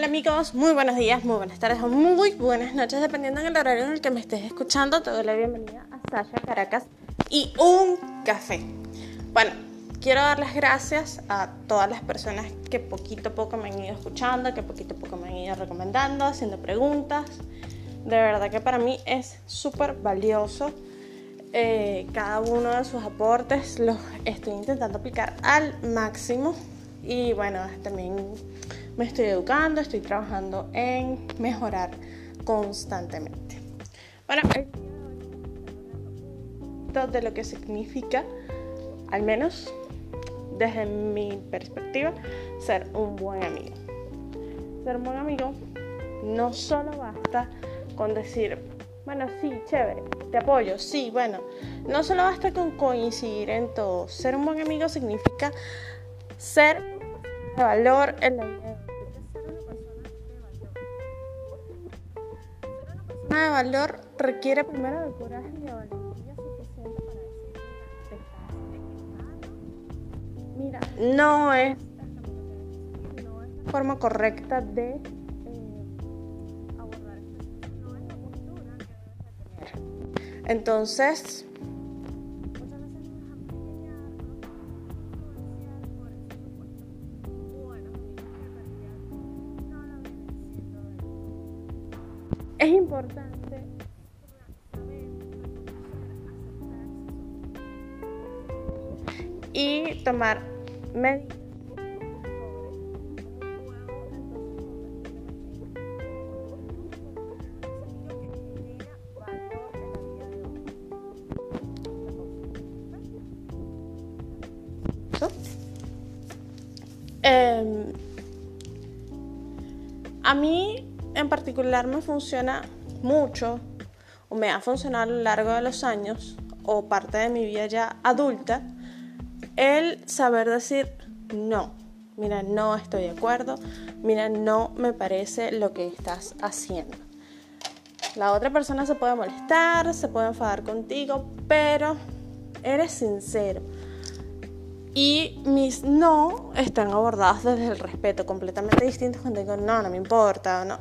Hola amigos, muy buenos días, muy buenas tardes o muy buenas noches, dependiendo del horario en el que me estés escuchando. Te doy la bienvenida a Sasha Caracas y un café. Bueno, quiero dar las gracias a todas las personas que poquito a poco me han ido escuchando, que poquito a poco me han ido recomendando, haciendo preguntas. De verdad que para mí es súper valioso. Eh, cada uno de sus aportes los estoy intentando aplicar al máximo y bueno, también me estoy educando, estoy trabajando en mejorar constantemente. Bueno, de lo que significa, al menos desde mi perspectiva, ser un buen amigo. Ser un buen amigo no solo basta con decir, bueno, sí, chévere, te apoyo, sí, bueno, no solo basta con coincidir en todo. Ser un buen amigo significa ser de valor en la vida de valor requiere primero de coraje y de valentía suficiente para decir, mira, no es, no es la forma correcta de eh, abordar no es la postura que debes tener. Entonces, importante. Y tomar medidas. Eh, a mí en particular me funciona mucho o me ha funcionado a lo largo de los años o parte de mi vida ya adulta el saber decir no. Mira, no estoy de acuerdo. Mira, no me parece lo que estás haciendo. La otra persona se puede molestar, se puede enfadar contigo, pero eres sincero. Y mis no están abordados desde el respeto, completamente distintos cuando digo no, no me importa, no,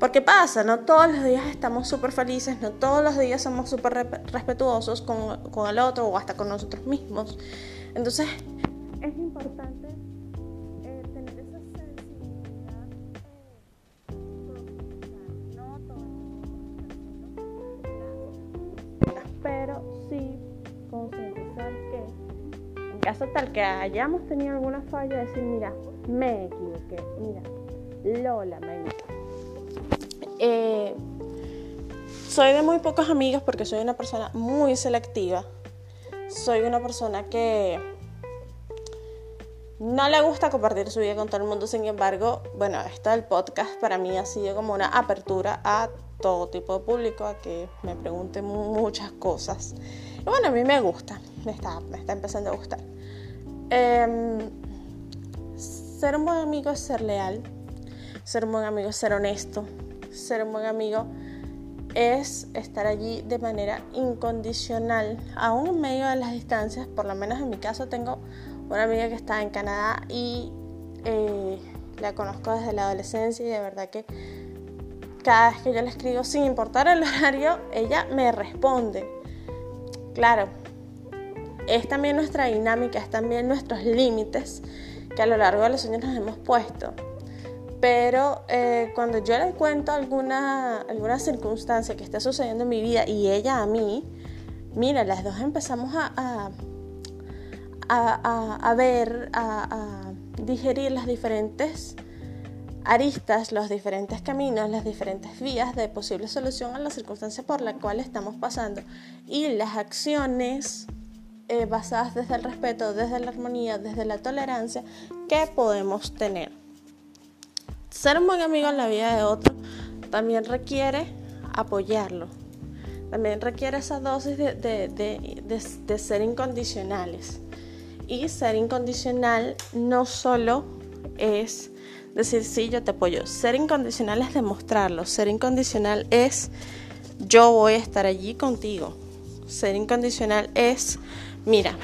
porque pasa, no todos los días estamos súper felices, no todos los días somos súper respetuosos con, con, el otro o hasta con nosotros mismos. Entonces, es importante eh, tener esa sensibilidad. Pero sí concientizar que en caso tal que hayamos tenido alguna falla, decir, mira, me equivoqué, mira, lo lamento eh, soy de muy pocos amigos porque soy una persona muy selectiva. Soy una persona que no le gusta compartir su vida con todo el mundo. Sin embargo, bueno, esto del podcast para mí ha sido como una apertura a todo tipo de público, a que me pregunten muchas cosas. Y bueno, a mí me gusta, me está, me está empezando a gustar. Em, ser un buen amigo es ser leal, ser un buen amigo es ser honesto, ser un buen amigo es estar allí de manera incondicional, aún en medio de las distancias. Por lo menos en mi caso tengo una amiga que está en Canadá y eh, la conozco desde la adolescencia y de verdad que cada vez que yo le escribo, sin importar el horario, ella me responde. Claro, es también nuestra dinámica, es también nuestros límites que a lo largo de los años nos hemos puesto. Pero eh, cuando yo le cuento alguna, alguna circunstancia que está sucediendo en mi vida y ella a mí, mira, las dos empezamos a, a, a, ver, a, digerir las diferentes aristas, los diferentes caminos, las diferentes vías de posible solución a la circunstancia por la cual estamos pasando. Y las acciones eh, basadas desde el respeto, desde la armonía, desde la tolerancia que podemos tener ser un buen amigo en la vida de otro también requiere apoyarlo. También requiere esa dosis de, ser incondicionales. Y ser incondicional no solo es decir, sí, yo te apoyo. Ser incondicional es demostrarlo. Ser incondicional es yo voy a estar allí contigo. Ser incondicional es, mira,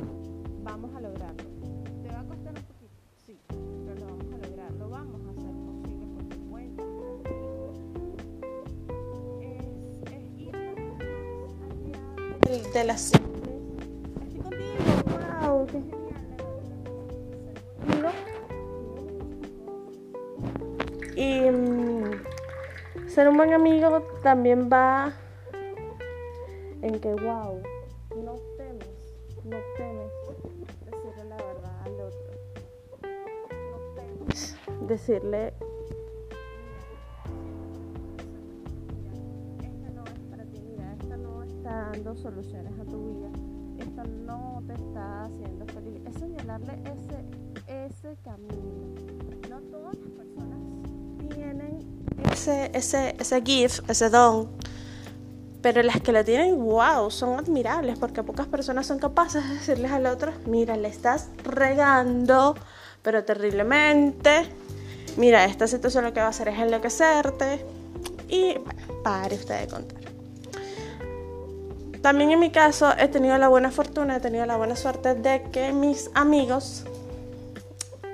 las simples. Estoy contigo, wow. Y mm, ser un buen amigo también va en que, wow, no temes, no temes decirle la verdad al otro. No temes decirle soluciones a tu vida, esto no te está haciendo feliz. Es señalarle ese, ese camino. No todas las personas tienen ese, ese, ese gift, ese don. Pero las que lo tienen, wow, son admirables porque pocas personas son capaces de decirles al otro, mira, le estás regando, pero terriblemente. Mira, esta situación lo que va a hacer es enloquecerte. Y bueno, pare usted de contar. También en mi caso he tenido la buena fortuna, he tenido la buena suerte de que mis amigos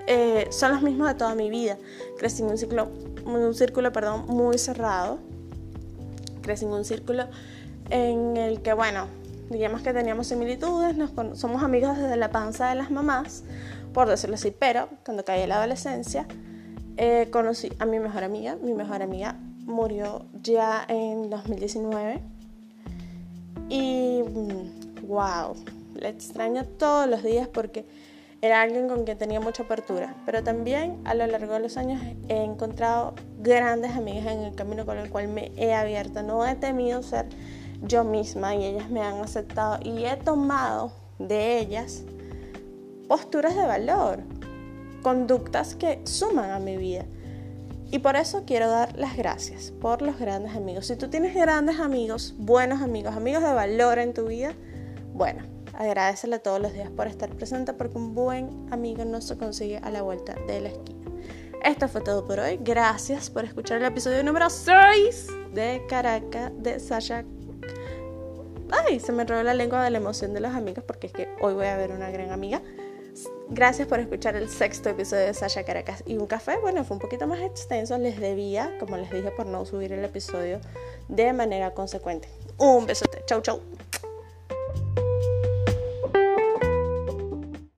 eh, son los mismos de toda mi vida. Crecí en un, ciclo, un círculo perdón, muy cerrado. Crecí en un círculo en el que, bueno, digamos que teníamos similitudes, somos amigos desde la panza de las mamás, por decirlo así, pero cuando caí en la adolescencia, eh, conocí a mi mejor amiga. Mi mejor amiga murió ya en 2019 y wow, mm, la extraño todos los días porque era alguien con quien tenía mucha apertura. Pero también a lo largo de los años he encontrado grandes amigas en el camino con el cual me he abierto. No he temido ser yo misma y ellas me han aceptado y he tomado de ellas posturas de valor, conductas que suman a mi vida. Y por eso quiero dar las gracias por los grandes amigos. Si tú tienes grandes amigos, buenos amigos, amigos de valor en tu vida, bueno, agradecele todos los días por estar presente porque un buen amigo no se consigue a la vuelta de la esquina. Esto fue todo por hoy. Gracias por escuchar el episodio número 6 de Caracas de Sasha. Ay, se me enredó la lengua de la emoción de los amigos porque es que hoy voy a ver una gran amiga. Gracias por escuchar el sexto episodio de Sasha Caracas y un café. Bueno, fue un poquito más extenso, les debía, como les dije, por no subir el episodio de manera consecuente. Un besote, chau chau.